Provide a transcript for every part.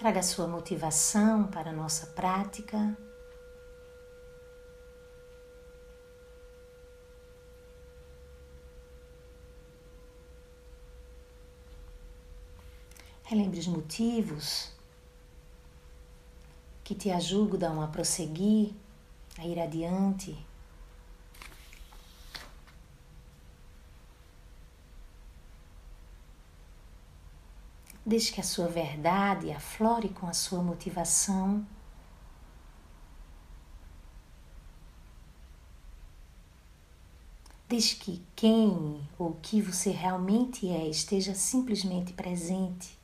Traga sua motivação para a nossa prática. Relembre os motivos que te ajudam a prosseguir, a ir adiante. Deixe que a sua verdade aflore com a sua motivação. Deixe que quem ou que você realmente é esteja simplesmente presente.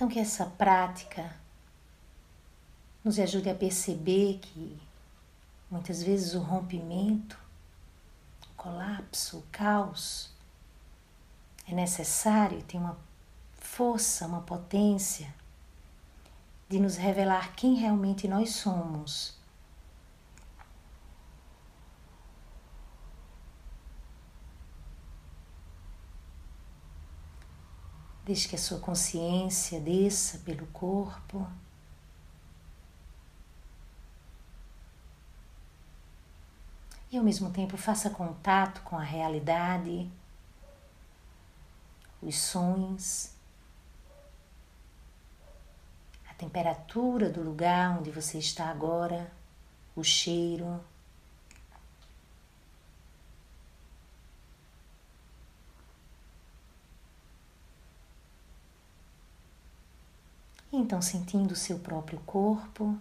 Então, que essa prática nos ajude a perceber que muitas vezes o rompimento, o colapso, o caos é necessário, tem uma força, uma potência de nos revelar quem realmente nós somos Deixe que a sua consciência desça pelo corpo. E ao mesmo tempo faça contato com a realidade, os sons, a temperatura do lugar onde você está agora, o cheiro. Então sentindo o seu próprio corpo.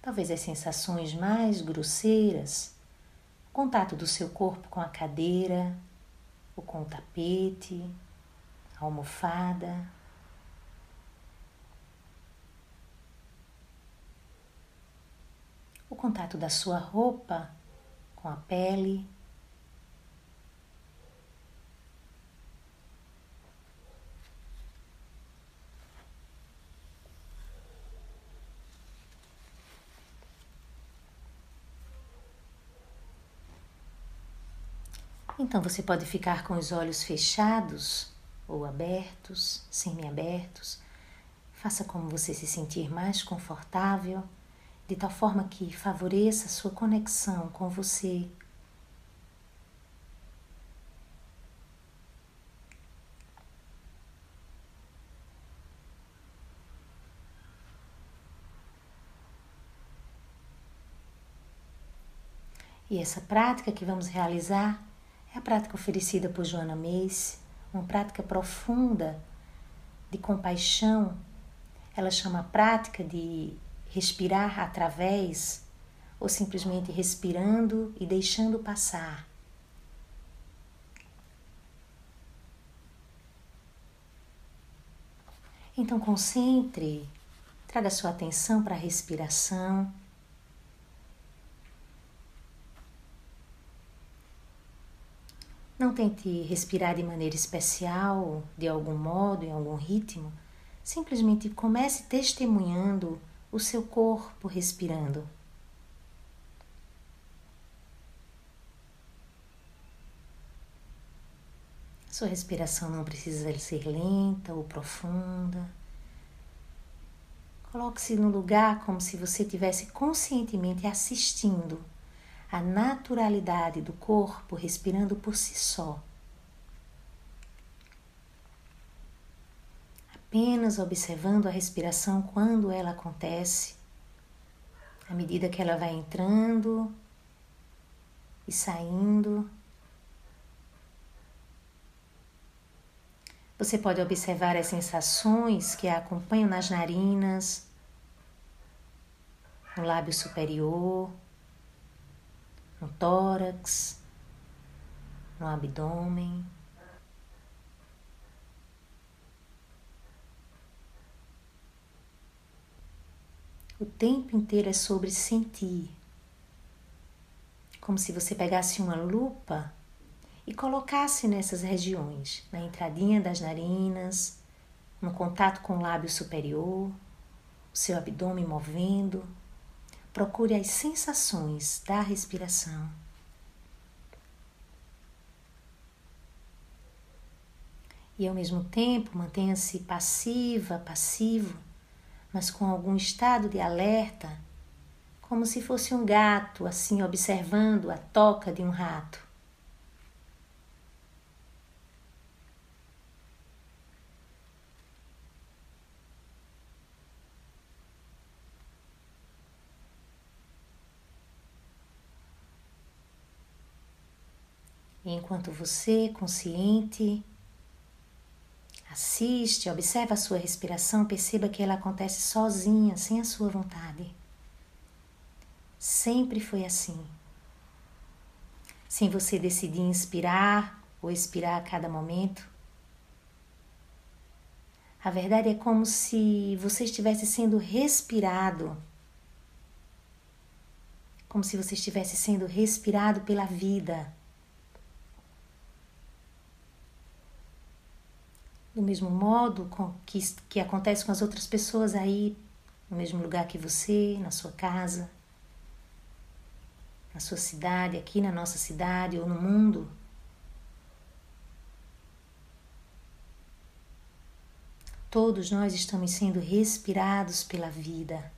Talvez as sensações mais grosseiras, contato do seu corpo com a cadeira, ou com o tapete, a almofada. O contato da sua roupa com a pele. Então você pode ficar com os olhos fechados ou abertos, semi-abertos. Faça como você se sentir mais confortável, de tal forma que favoreça a sua conexão com você. E essa prática que vamos realizar é a prática oferecida por Joana Mace, uma prática profunda de compaixão. Ela chama a prática de respirar através ou simplesmente respirando e deixando passar. Então concentre, traga sua atenção para a respiração. Não tente respirar de maneira especial, de algum modo, em algum ritmo. Simplesmente comece testemunhando o seu corpo respirando. Sua respiração não precisa ser lenta ou profunda. Coloque-se no lugar como se você estivesse conscientemente assistindo a naturalidade do corpo respirando por si só. Apenas observando a respiração quando ela acontece, à medida que ela vai entrando e saindo. Você pode observar as sensações que a acompanham nas narinas, no lábio superior no tórax, no abdômen. O tempo inteiro é sobre sentir. Como se você pegasse uma lupa e colocasse nessas regiões, na entradinha das narinas, no contato com o lábio superior, o seu abdômen movendo. Procure as sensações da respiração. E ao mesmo tempo mantenha-se passiva, passivo, mas com algum estado de alerta, como se fosse um gato assim observando a toca de um rato. E enquanto você, consciente, assiste, observa a sua respiração, perceba que ela acontece sozinha, sem a sua vontade. Sempre foi assim. Sem você decidir inspirar ou expirar a cada momento. A verdade é como se você estivesse sendo respirado. Como se você estivesse sendo respirado pela vida. Mesmo modo com que, que acontece com as outras pessoas aí, no mesmo lugar que você, na sua casa, na sua cidade, aqui na nossa cidade ou no mundo. Todos nós estamos sendo respirados pela vida.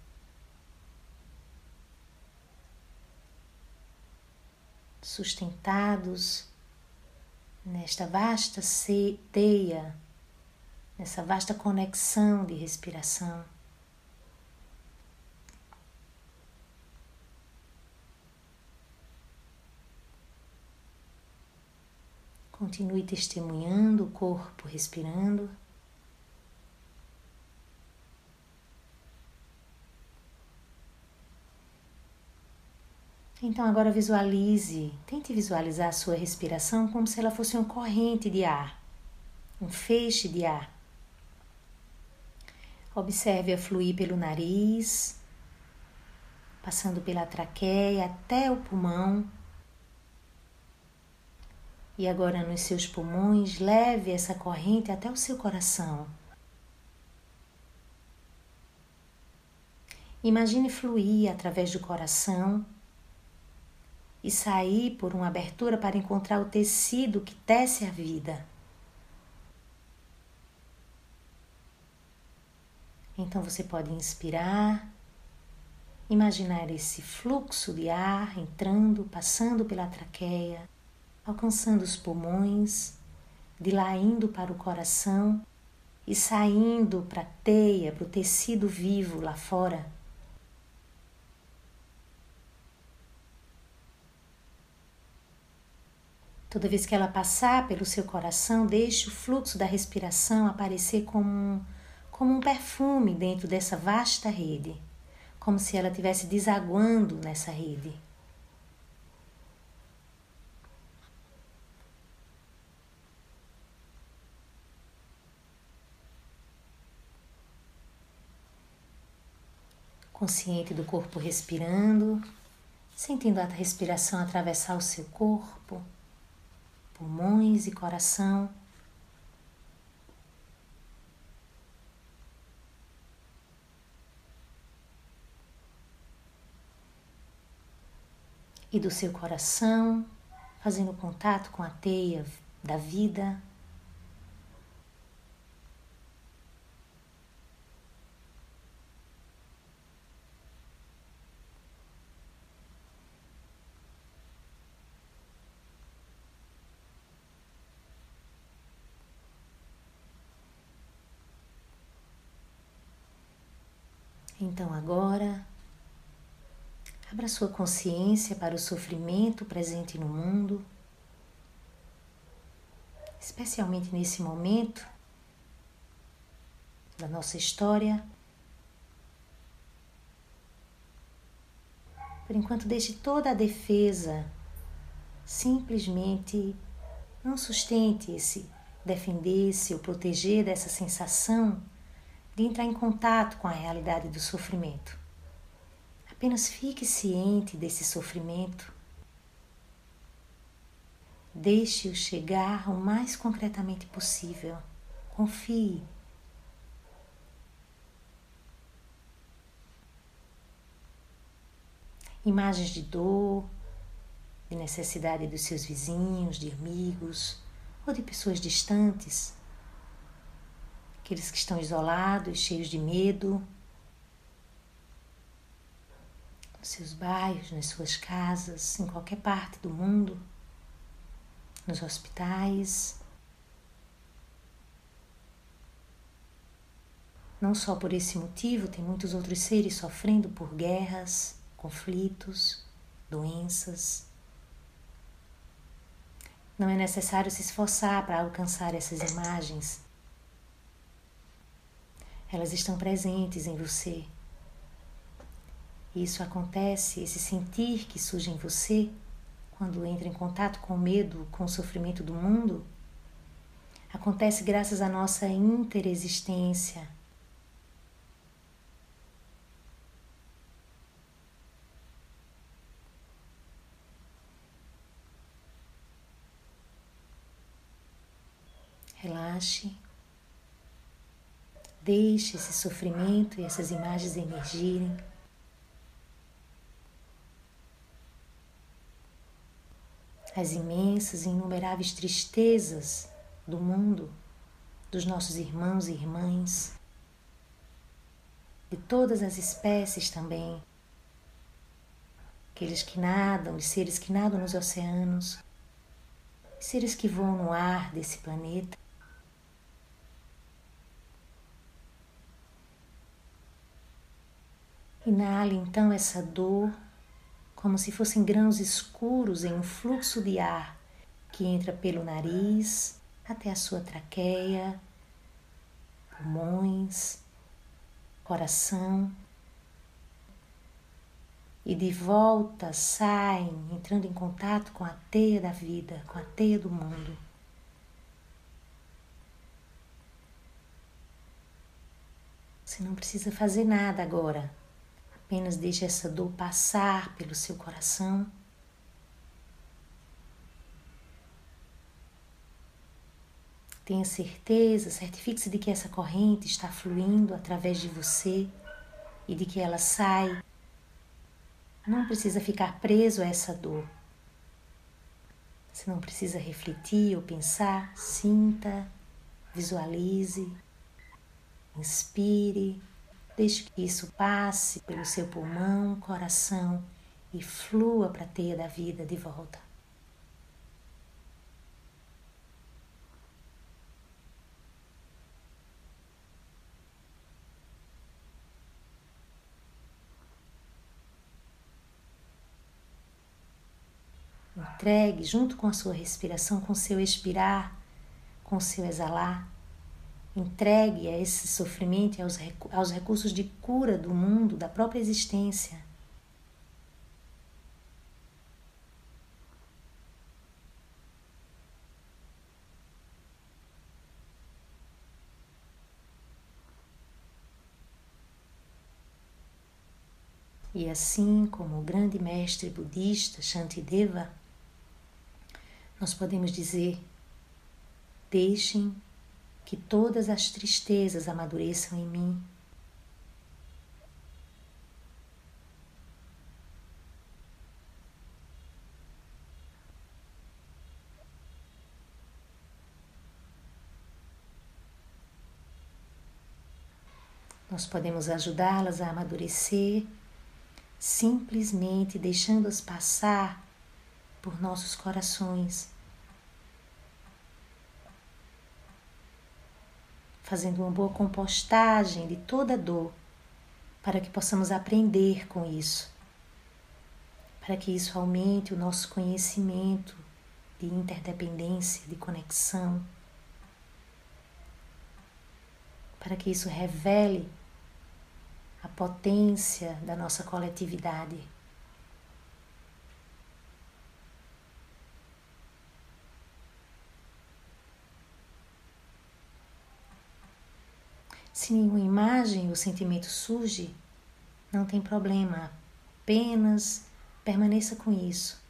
Sustentados nesta vasta teia nessa vasta conexão de respiração. Continue testemunhando o corpo respirando. Então agora visualize, tente visualizar a sua respiração como se ela fosse uma corrente de ar, um feixe de ar. Observe-a fluir pelo nariz, passando pela traqueia até o pulmão. E agora nos seus pulmões, leve essa corrente até o seu coração. Imagine fluir através do coração e sair por uma abertura para encontrar o tecido que tece a vida. Então você pode inspirar, imaginar esse fluxo de ar entrando, passando pela traqueia, alcançando os pulmões, de lá indo para o coração e saindo para a teia, para o tecido vivo lá fora. Toda vez que ela passar pelo seu coração, deixe o fluxo da respiração aparecer como um como um perfume dentro dessa vasta rede, como se ela estivesse desaguando nessa rede. Consciente do corpo respirando, sentindo a respiração atravessar o seu corpo, pulmões e coração. E do seu coração, fazendo contato com a teia da vida. Então agora Abra sua consciência para o sofrimento presente no mundo, especialmente nesse momento da nossa história. Por enquanto, deixe toda a defesa, simplesmente não sustente esse defender-se ou proteger dessa sensação de entrar em contato com a realidade do sofrimento. Apenas fique ciente desse sofrimento, Deixe-o chegar o mais concretamente possível. Confie. Imagens de dor, de necessidade dos seus vizinhos, de amigos ou de pessoas distantes, aqueles que estão isolados, cheios de medo, nos seus bairros, nas suas casas, em qualquer parte do mundo, nos hospitais. Não só por esse motivo, tem muitos outros seres sofrendo por guerras, conflitos, doenças. Não é necessário se esforçar para alcançar essas imagens. Elas estão presentes em você. Isso acontece, esse sentir que surge em você, quando entra em contato com o medo, com o sofrimento do mundo, acontece graças à nossa interexistência. Relaxe. Deixe esse sofrimento e essas imagens emergirem. As imensas e inumeráveis tristezas do mundo, dos nossos irmãos e irmãs, de todas as espécies também, aqueles que nadam, os seres que nadam nos oceanos, seres que voam no ar desse planeta. Inale então essa dor como se fossem grãos escuros em um fluxo de ar que entra pelo nariz até a sua traqueia, pulmões, coração. E de volta saem, entrando em contato com a teia da vida, com a teia do mundo. Você não precisa fazer nada agora. Apenas deixe essa dor passar pelo seu coração. Tenha certeza, certifique-se de que essa corrente está fluindo através de você e de que ela sai. Não precisa ficar preso a essa dor. Você não precisa refletir ou pensar, sinta, visualize, inspire. Deixe que isso passe pelo seu pulmão, coração e flua para a teia da vida de volta. Entregue junto com a sua respiração, com seu expirar, com seu exalar, entregue a esse sofrimento e aos, aos recursos de cura do mundo, da própria existência. E assim como o grande mestre budista Shantideva, nós podemos dizer: deixem que todas as tristezas amadureçam em mim. Nós podemos ajudá-las a amadurecer simplesmente deixando-as passar por nossos corações fazendo uma boa compostagem de toda dor, para que possamos aprender com isso, para que isso aumente o nosso conhecimento de interdependência, de conexão, para que isso revele a potência da nossa coletividade. Se nenhuma imagem ou sentimento surge, não tem problema, apenas permaneça com isso,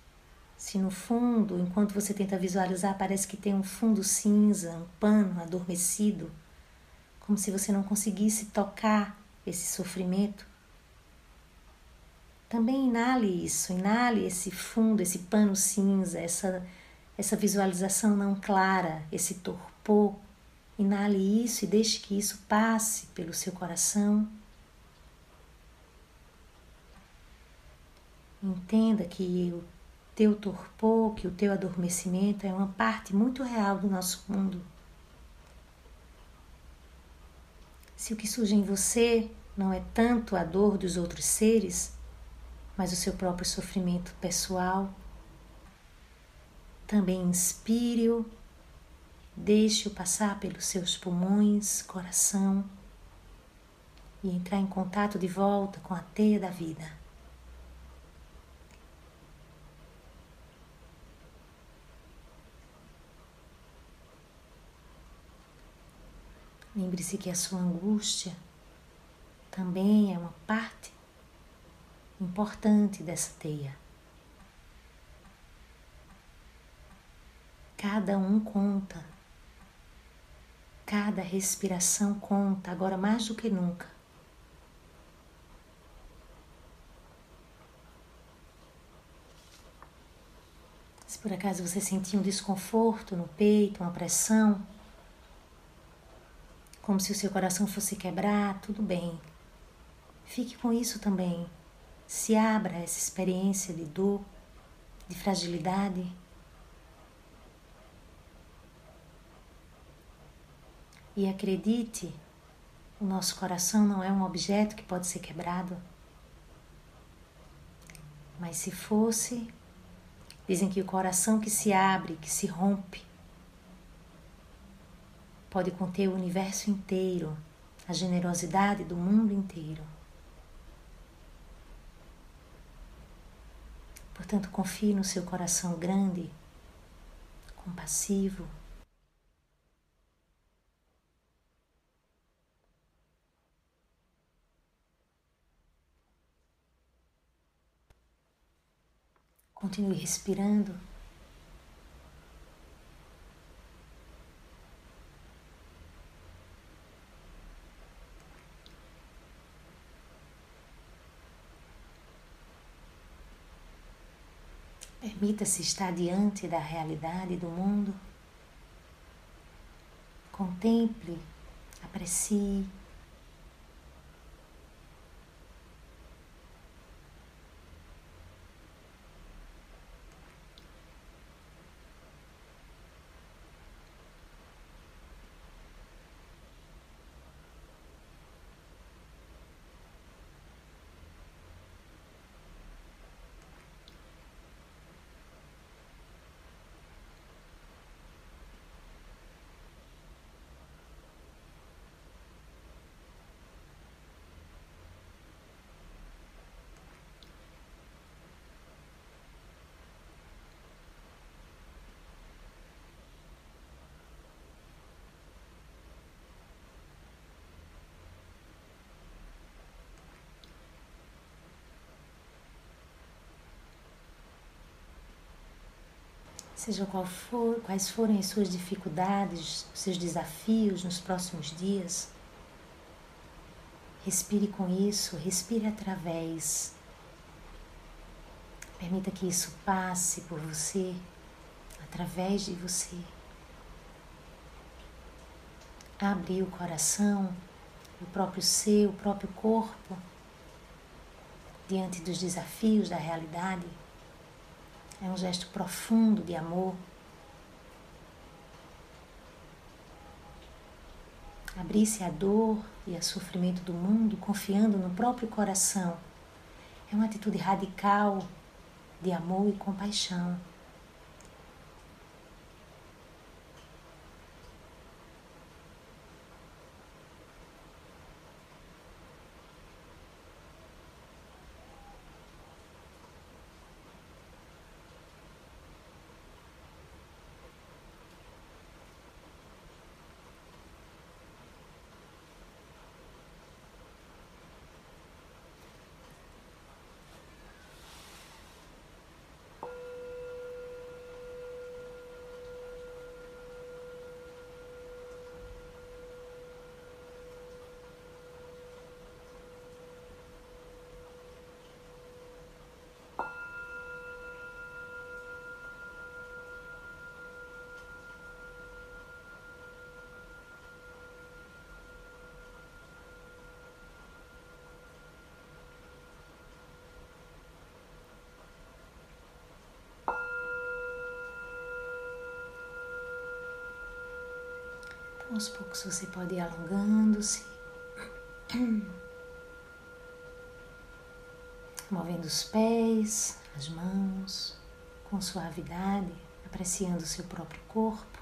se no fundo, enquanto você tenta visualizar, parece que tem um fundo cinza, um pano adormecido, como se você não conseguisse tocar esse sofrimento. Também inale isso, inale esse fundo, esse pano cinza, essa, essa visualização não clara, esse torpor. Inale isso e deixe que isso passe pelo seu coração. Entenda que o teu torpor, que o teu adormecimento é uma parte muito real do nosso mundo. Se o que surge em você não é tanto a dor dos outros seres, mas o seu próprio sofrimento pessoal, também inspire-o, deixe-o passar pelos seus pulmões, coração e entrar em contato de volta com a teia da vida. Lembre-se que a sua angústia também é uma parte importante dessa teia. Cada um conta, cada respiração conta, agora mais do que nunca. Se por acaso você sentir um desconforto no peito, uma pressão, como se o seu coração fosse quebrar, tudo bem. Fique com isso também. Se abra essa experiência de dor, de fragilidade. E acredite, o nosso coração não é um objeto que pode ser quebrado. Mas se fosse, dizem que o coração que se abre, que se rompe, pode conter o universo inteiro, a generosidade do mundo inteiro. Portanto, confie no seu coração grande, compassivo. Continue respirando. Permita-se estar diante da realidade do mundo. Contemple, aprecie, Seja qual for, quais forem as suas dificuldades, os seus desafios nos próximos dias, respire com isso, respire através. Permita que isso passe por você, através de você. Abre o coração, o próprio ser, o próprio corpo, diante dos desafios da realidade. É um gesto profundo de amor. Abrir-se à dor e ao sofrimento do mundo, confiando no próprio coração, é uma atitude radical de amor e compaixão. Aos poucos você pode ir alongando-se, movendo os pés, as mãos, com suavidade, apreciando o seu próprio corpo.